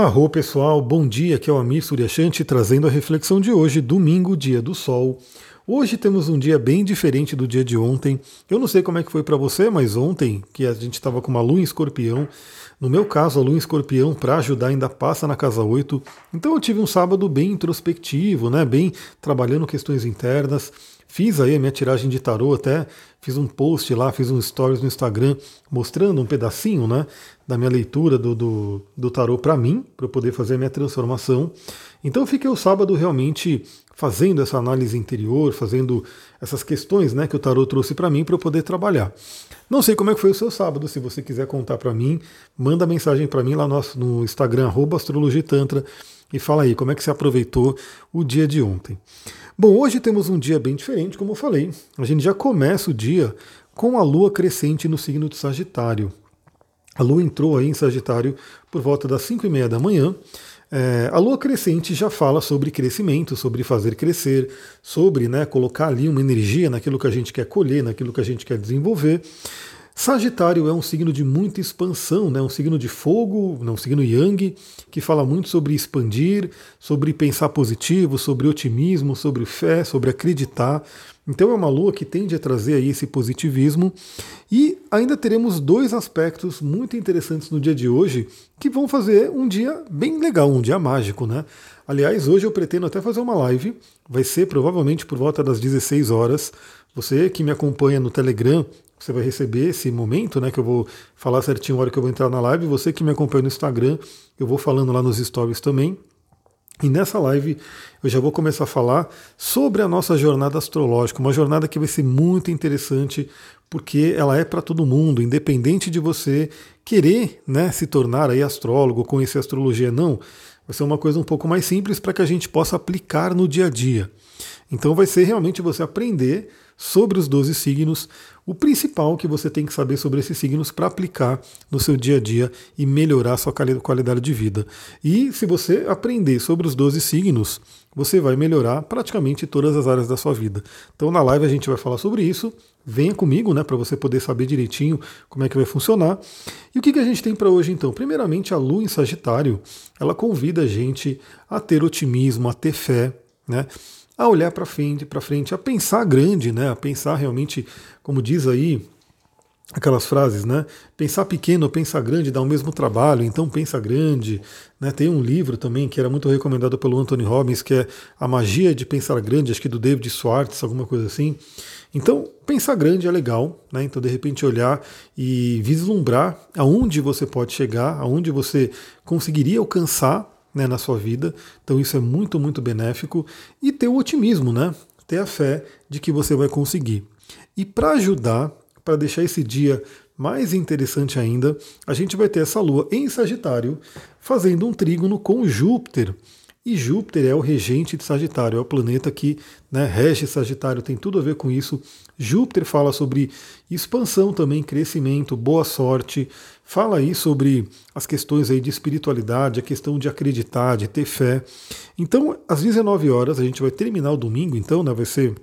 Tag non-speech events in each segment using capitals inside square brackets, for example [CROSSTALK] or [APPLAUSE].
Arro pessoal, bom dia, aqui é o Amir Suryashanti trazendo a reflexão de hoje, domingo, dia do sol. Hoje temos um dia bem diferente do dia de ontem. Eu não sei como é que foi para você, mas ontem, que a gente estava com uma lua em escorpião, no meu caso, a lua em escorpião, para ajudar, ainda passa na casa 8. Então eu tive um sábado bem introspectivo, né? Bem trabalhando questões internas. Fiz aí a minha tiragem de tarô, até fiz um post lá, fiz um stories no Instagram mostrando um pedacinho né, da minha leitura do, do, do tarô para mim, para eu poder fazer a minha transformação. Então fiquei o sábado realmente fazendo essa análise interior, fazendo essas questões né, que o tarô trouxe para mim para eu poder trabalhar. Não sei como é que foi o seu sábado, se você quiser contar para mim, manda mensagem para mim lá no, no Instagram, astrologitantra, e fala aí como é que você aproveitou o dia de ontem. Bom, hoje temos um dia bem diferente, como eu falei. A gente já começa o dia com a lua crescente no signo de Sagitário. A lua entrou aí em Sagitário por volta das 5 e meia da manhã. É, a lua crescente já fala sobre crescimento, sobre fazer crescer, sobre né, colocar ali uma energia naquilo que a gente quer colher, naquilo que a gente quer desenvolver. Sagitário é um signo de muita expansão, né? um signo de fogo, não, um signo yang, que fala muito sobre expandir, sobre pensar positivo, sobre otimismo, sobre fé, sobre acreditar. Então é uma lua que tende a trazer aí esse positivismo. E ainda teremos dois aspectos muito interessantes no dia de hoje que vão fazer um dia bem legal, um dia mágico, né? Aliás, hoje eu pretendo até fazer uma live, vai ser provavelmente por volta das 16 horas. Você que me acompanha no Telegram você vai receber esse momento, né? Que eu vou falar certinho a hora que eu vou entrar na live. Você que me acompanha no Instagram, eu vou falando lá nos stories também. E nessa live eu já vou começar a falar sobre a nossa jornada astrológica, uma jornada que vai ser muito interessante, porque ela é para todo mundo, independente de você querer né, se tornar aí astrólogo, conhecer astrologia, não. Vai ser uma coisa um pouco mais simples para que a gente possa aplicar no dia a dia. Então vai ser realmente você aprender sobre os 12 signos, o principal que você tem que saber sobre esses signos para aplicar no seu dia a dia e melhorar a sua qualidade de vida. E se você aprender sobre os 12 signos, você vai melhorar praticamente todas as áreas da sua vida. Então na live a gente vai falar sobre isso. Venha comigo, né, para você poder saber direitinho como é que vai funcionar. E o que, que a gente tem para hoje então? Primeiramente, a Lua em Sagitário, ela convida a gente a ter otimismo, a ter fé, né? A olhar para frente, para frente, a pensar grande, né? A pensar realmente, como diz aí aquelas frases, né? Pensar pequeno pensar grande dá o mesmo trabalho, então pensa grande. Né? Tem um livro também que era muito recomendado pelo Anthony Robbins, que é A Magia de Pensar Grande, acho que do David Swartz, alguma coisa assim. Então, pensar grande é legal, né? Então, de repente, olhar e vislumbrar aonde você pode chegar, aonde você conseguiria alcançar né, na sua vida. Então isso é muito, muito benéfico. E ter o otimismo, né? Ter a fé de que você vai conseguir. E para ajudar, para deixar esse dia mais interessante ainda, a gente vai ter essa lua em Sagitário fazendo um trígono com Júpiter. E Júpiter é o regente de Sagitário, é o planeta que né, rege Sagitário, tem tudo a ver com isso. Júpiter fala sobre expansão também, crescimento, boa sorte, fala aí sobre as questões aí de espiritualidade, a questão de acreditar, de ter fé. Então, às 19 horas, a gente vai terminar o domingo, então, né, vai ser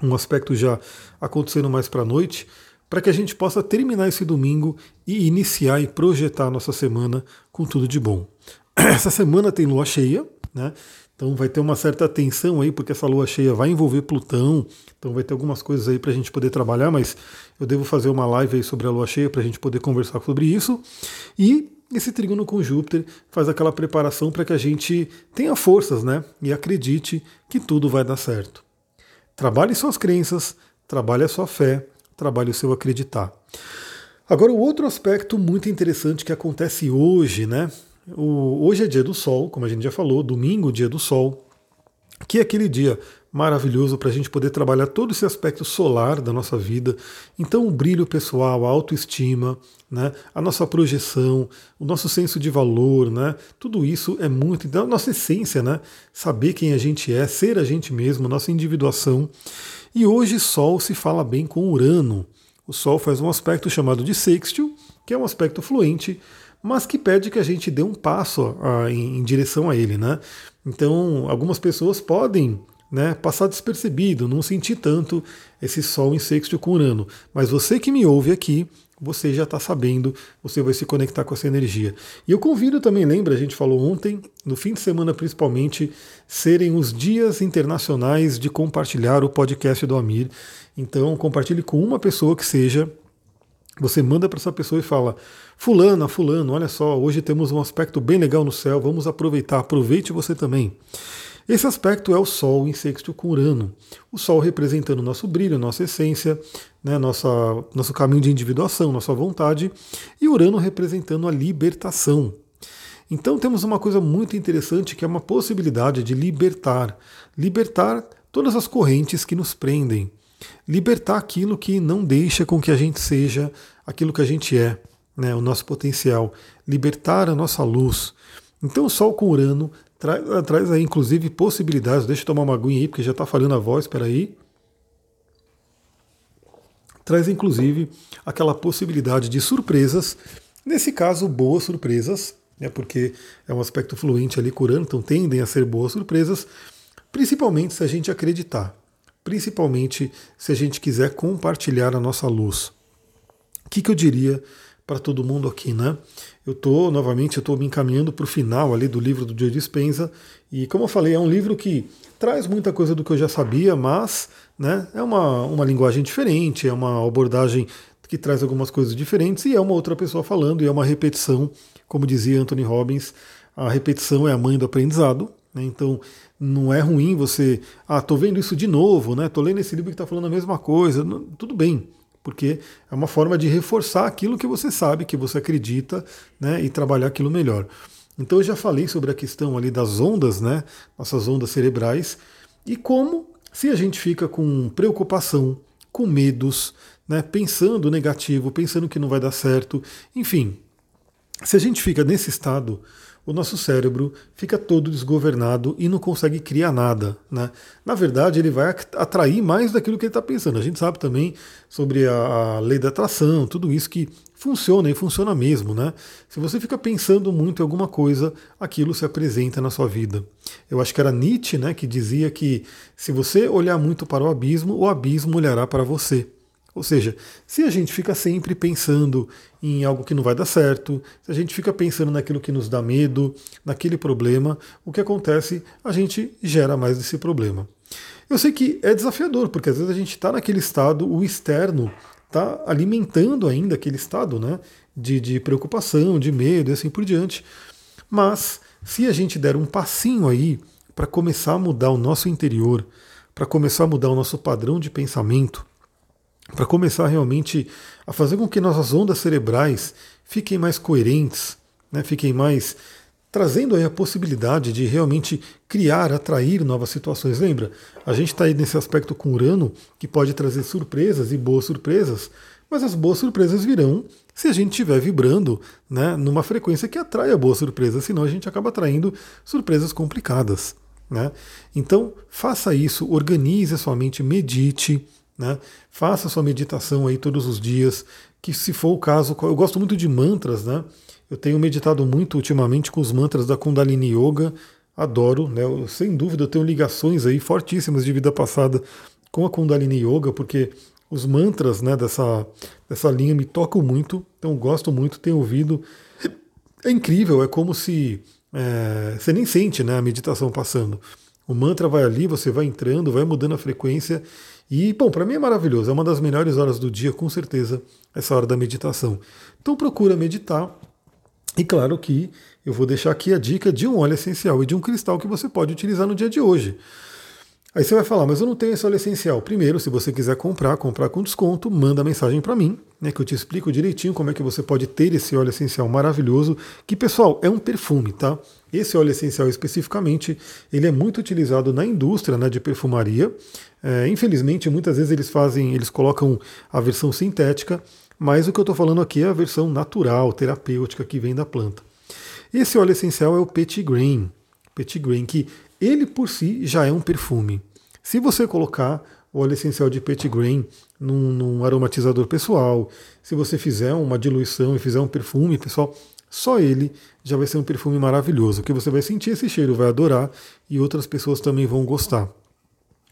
um aspecto já acontecendo mais para a noite, para que a gente possa terminar esse domingo e iniciar e projetar a nossa semana com tudo de bom. [CLEARS THROAT] Essa semana tem lua cheia, né? Então vai ter uma certa tensão aí, porque essa lua cheia vai envolver Plutão, então vai ter algumas coisas aí para a gente poder trabalhar, mas eu devo fazer uma live aí sobre a lua cheia para a gente poder conversar sobre isso. E esse trígono com Júpiter faz aquela preparação para que a gente tenha forças, né? E acredite que tudo vai dar certo. Trabalhe suas crenças, trabalhe a sua fé, trabalhe o seu acreditar. Agora, o outro aspecto muito interessante que acontece hoje, né? O, hoje é dia do sol, como a gente já falou, domingo, dia do sol, que é aquele dia maravilhoso para a gente poder trabalhar todo esse aspecto solar da nossa vida. Então, o brilho pessoal, a autoestima, né, a nossa projeção, o nosso senso de valor, né, tudo isso é muito. Então, a nossa essência, né, saber quem a gente é, ser a gente mesmo, nossa individuação. E hoje, Sol se fala bem com Urano. O Sol faz um aspecto chamado de sextil, que é um aspecto fluente mas que pede que a gente dê um passo a, em, em, direção a ele, né? Então, algumas pessoas podem né, passar despercebido, não sentir tanto esse Sol em sexto com Urano. Mas você que me ouve aqui, você já está sabendo, você vai se conectar com essa energia. E eu convido também, lembra, a gente falou ontem, no fim de semana principalmente, serem os dias internacionais de compartilhar o podcast do Amir. Então, compartilhe com uma pessoa que seja. Você manda para essa pessoa e fala: Fulana, Fulano, olha só, hoje temos um aspecto bem legal no céu, vamos aproveitar, aproveite você também. Esse aspecto é o Sol em sexto com Urano. O Sol representando nosso brilho, nossa essência, né, nossa, nosso caminho de individuação, nossa vontade, e Urano representando a libertação. Então temos uma coisa muito interessante que é uma possibilidade de libertar. Libertar todas as correntes que nos prendem. Libertar aquilo que não deixa com que a gente seja aquilo que a gente é, né, o nosso potencial. Libertar a nossa luz. Então o Sol com Urano Traz, traz aí, inclusive, possibilidades. Deixa eu tomar uma aguinha aí, porque já está falhando a voz, espera aí. Traz, inclusive, aquela possibilidade de surpresas. Nesse caso, boas surpresas, né, porque é um aspecto fluente ali curando, então tendem a ser boas surpresas, principalmente se a gente acreditar. Principalmente se a gente quiser compartilhar a nossa luz. O que, que eu diria para todo mundo aqui, né? Eu estou, novamente, eu estou me encaminhando para o final ali do livro do Joe Dispenza, e como eu falei, é um livro que traz muita coisa do que eu já sabia, mas né, é uma, uma linguagem diferente, é uma abordagem que traz algumas coisas diferentes, e é uma outra pessoa falando, e é uma repetição, como dizia Anthony Robbins, a repetição é a mãe do aprendizado, né, então não é ruim você, ah, tô vendo isso de novo, né? Tô lendo esse livro que está falando a mesma coisa, tudo bem porque é uma forma de reforçar aquilo que você sabe, que você acredita, né, e trabalhar aquilo melhor. Então eu já falei sobre a questão ali das ondas, né, nossas ondas cerebrais, e como se a gente fica com preocupação, com medos, né, pensando negativo, pensando que não vai dar certo, enfim, se a gente fica nesse estado, o nosso cérebro fica todo desgovernado e não consegue criar nada. Né? Na verdade, ele vai atrair mais daquilo que ele está pensando. A gente sabe também sobre a, lei da atração, tudo isso que funciona e funciona mesmo. Né? Se você fica pensando muito em alguma coisa, aquilo se apresenta na sua vida. Eu acho que era Nietzsche né, que dizia que se você olhar muito para o abismo, o abismo olhará para você. Ou seja, se a gente fica sempre pensando em algo que não vai dar certo, se a gente fica pensando naquilo que nos dá medo, naquele problema, o que acontece? A gente gera mais desse problema. Eu sei que é desafiador, porque às vezes a gente está naquele estado, o externo está alimentando ainda aquele estado né, de, de preocupação, de medo e assim por diante. Mas se a gente der um passinho aí para começar a mudar o nosso interior, para começar a mudar o nosso padrão de pensamento, para começar realmente a fazer com que nossas ondas cerebrais fiquem mais coerentes, né, fiquem mais trazendo aí a possibilidade de realmente criar, atrair novas situações. Lembra? A gente está aí nesse aspecto com Urano que pode trazer surpresas e boas surpresas, mas as boas surpresas virão se a gente estiver vibrando né, numa frequência que atraia boas surpresas, senão a gente acaba atraindo surpresas complicadas. Né? Então, faça isso, organize a sua mente, medite, né? Faça sua meditação aí todos os dias, que se for o caso, eu gosto muito de mantras, né? Eu tenho meditado muito ultimamente com os mantras da Kundalini Yoga, adoro, né? Eu, sem dúvida eu tenho ligações aí fortíssimas de vida passada com a Kundalini Yoga, porque os mantras né, dessa, dessa linha me tocam muito, então gosto muito, tenho ouvido. É incrível, é como se é, você nem sente né, a meditação passando. O mantra vai ali, você vai entrando, vai mudando a frequência e, bom, para mim é maravilhoso, é uma das melhores horas do dia, com certeza, essa hora da meditação. Então procura meditar. E claro que eu vou deixar aqui a dica de um óleo essencial e de um cristal que você pode utilizar no dia de hoje. Aí você vai falar, mas eu não tenho esse óleo essencial. Primeiro, se você quiser comprar, comprar com desconto, manda mensagem para mim, né, que eu te explico direitinho como é que você pode ter esse óleo essencial maravilhoso, que pessoal, é um perfume, tá? Esse óleo essencial especificamente, ele é muito utilizado na indústria né, de perfumaria. É, infelizmente, muitas vezes eles fazem, eles colocam a versão sintética, mas o que eu estou falando aqui é a versão natural, terapêutica que vem da planta. Esse óleo essencial é o Petit Grain, Petit Grain que ele por si já é um perfume. Se você colocar o óleo essencial de Petit Grain num, num, aromatizador pessoal, se você fizer uma diluição e fizer um perfume, pessoal, só ele já vai ser um perfume maravilhoso, que você vai sentir esse cheiro, vai adorar e outras pessoas também vão gostar.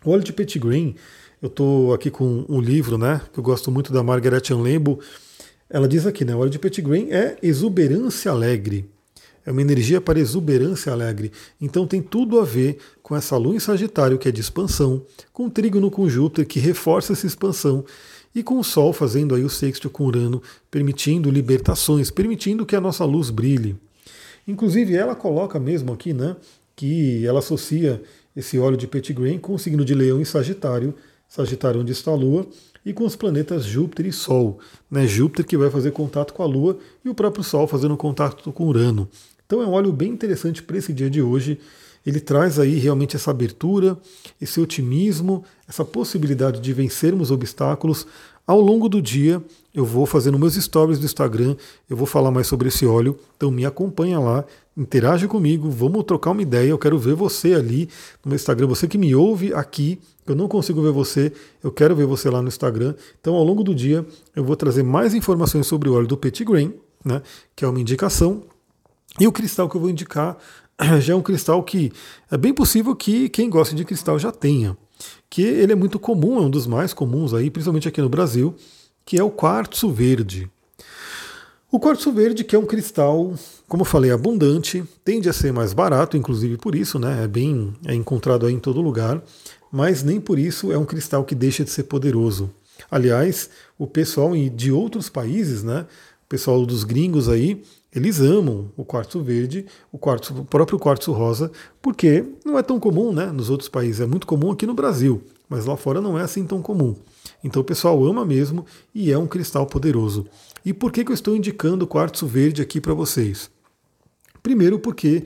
O óleo de Petit Grain, eu estou aqui com um livro, né, que eu gosto muito da Margaret Anlembo, ela diz aqui, né? O óleo de Petitgrain é exuberância alegre. É uma energia para exuberância alegre. Então tem tudo a ver com essa lua em Sagitário, que é de expansão, com o trígono com Júpiter, que reforça essa expansão, e com o Sol fazendo aí o sexto com Urano, permitindo libertações, permitindo que a nossa luz brilhe. Inclusive, ela coloca mesmo aqui, né, que ela associa esse óleo de Petitgrain com o signo de Leão e Sagitário, Sagitário onde está a Lua, e com os planetas Júpiter e Sol. Né? Júpiter que vai fazer contato com a Lua e o próprio Sol fazendo contato com Urano. Então é um óleo bem interessante para esse dia de hoje. Ele traz aí realmente essa abertura, esse otimismo, essa possibilidade de vencermos obstáculos. Ao longo do dia, eu vou fazendo meus stories do Instagram, eu vou falar mais sobre esse óleo, então me acompanha lá, interage comigo, vamos trocar uma ideia, eu quero ver você ali no meu Instagram, você que me ouve aqui, eu não consigo ver você, eu quero ver você lá no Instagram. Então, ao longo do dia, eu vou trazer mais informações sobre o óleo do Petit Grain, né, que é uma indicação, e o cristal que eu vou indicar [CLEARS THROAT] já é um cristal que é bem possível que quem gosta de cristal já tenha. Que ele é muito comum, é um dos mais comuns aí, principalmente aqui no Brasil, que é o quartzo verde. O quartzo verde, que é um cristal, como eu falei, abundante, tende a ser mais barato, inclusive por isso, né? É bem é encontrado aí em todo lugar, mas nem por isso é um cristal que deixa de ser poderoso. Aliás, o pessoal de outros países, né? O pessoal dos gringos aí, eles amam o quartzo verde, o, quartzo, o próprio quartzo rosa, porque não é tão comum né, nos outros países, é muito comum aqui no Brasil, mas lá fora não é assim tão comum. Então o pessoal ama mesmo e é um cristal poderoso. E por que, que eu estou indicando o quartzo verde aqui para vocês? Primeiro porque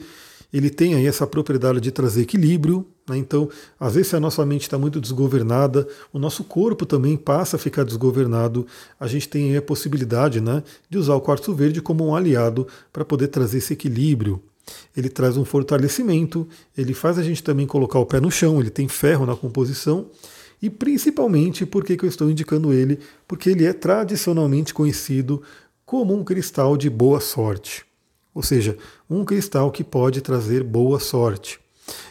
ele tem aí essa propriedade de trazer equilíbrio? Então às vezes se a nossa mente está muito desgovernada, o nosso corpo também passa a ficar desgovernado, a gente tem a possibilidade né, de usar o quartzo verde como um aliado para poder trazer esse equilíbrio. Ele traz um fortalecimento, ele faz a gente também colocar o pé no chão, ele tem ferro na composição, e principalmente por que eu estou indicando ele? Porque ele é tradicionalmente conhecido como um cristal de boa sorte. Ou seja, um cristal que pode trazer boa sorte.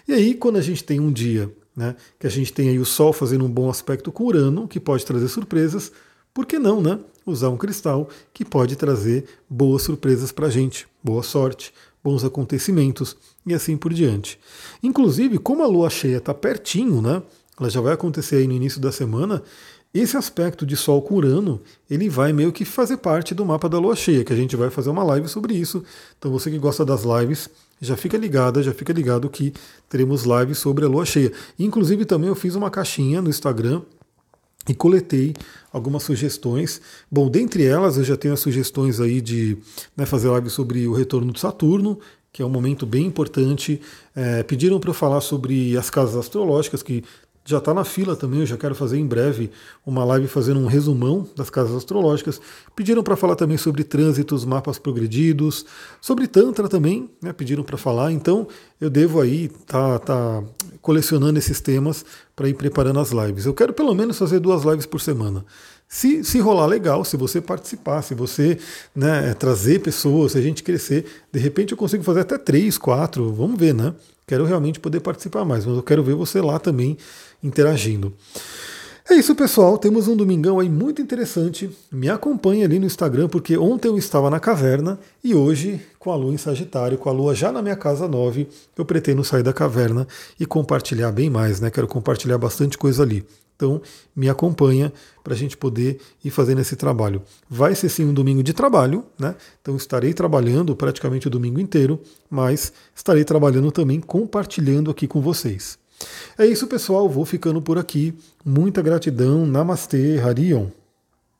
E aí, quando a gente tem um dia né, que a gente tem aí o Sol fazendo um bom aspecto com Urano, que pode trazer surpresas, por que não né, usar um cristal que pode trazer boas surpresas para a gente, boa sorte, bons acontecimentos e assim por diante. Inclusive, como a lua cheia está pertinho, né, ela já vai acontecer aí no início da semana, esse aspecto de Sol com Urano, ele vai meio que fazer parte do mapa da Lua cheia, que a gente vai fazer uma live sobre isso. Então você que gosta das lives, já fica ligada, já fica ligado que teremos lives sobre a Lua cheia. Inclusive também eu fiz uma caixinha no Instagram e coletei algumas sugestões. Bom, dentre elas eu já tenho as sugestões aí de né, fazer live sobre o retorno de Saturno, que é um momento bem importante. É, pediram para eu falar sobre as casas astrológicas, que já está na fila também, eu já quero fazer em breve uma live fazendo um resumão das casas astrológicas. Pediram para falar também sobre trânsitos, mapas progredidos, sobre Tantra também, né, pediram para falar, então eu devo aí tá, tá colecionando esses temas para ir preparando as lives. Eu quero pelo menos fazer duas lives por semana. Se, se rolar legal, se você participar, se você né, trazer pessoas, se a gente crescer, de repente eu consigo fazer até três, quatro, vamos ver, né? Quero realmente poder participar mais, mas eu quero ver você lá também interagindo. É isso, pessoal. Temos um domingão aí muito interessante. Me acompanhe ali no Instagram, porque ontem eu estava na caverna e hoje, com a lua em Sagitário, com a lua já na minha casa 9, eu pretendo sair da caverna e compartilhar bem mais, né? Quero compartilhar bastante coisa ali. Então, me acompanha para a gente poder ir fazendo esse trabalho. Vai ser sim um domingo de trabalho, né? Então, estarei trabalhando praticamente o domingo inteiro, mas estarei trabalhando também compartilhando aqui com vocês. É isso, pessoal. Vou ficando por aqui. Muita gratidão. Namastê, Harion.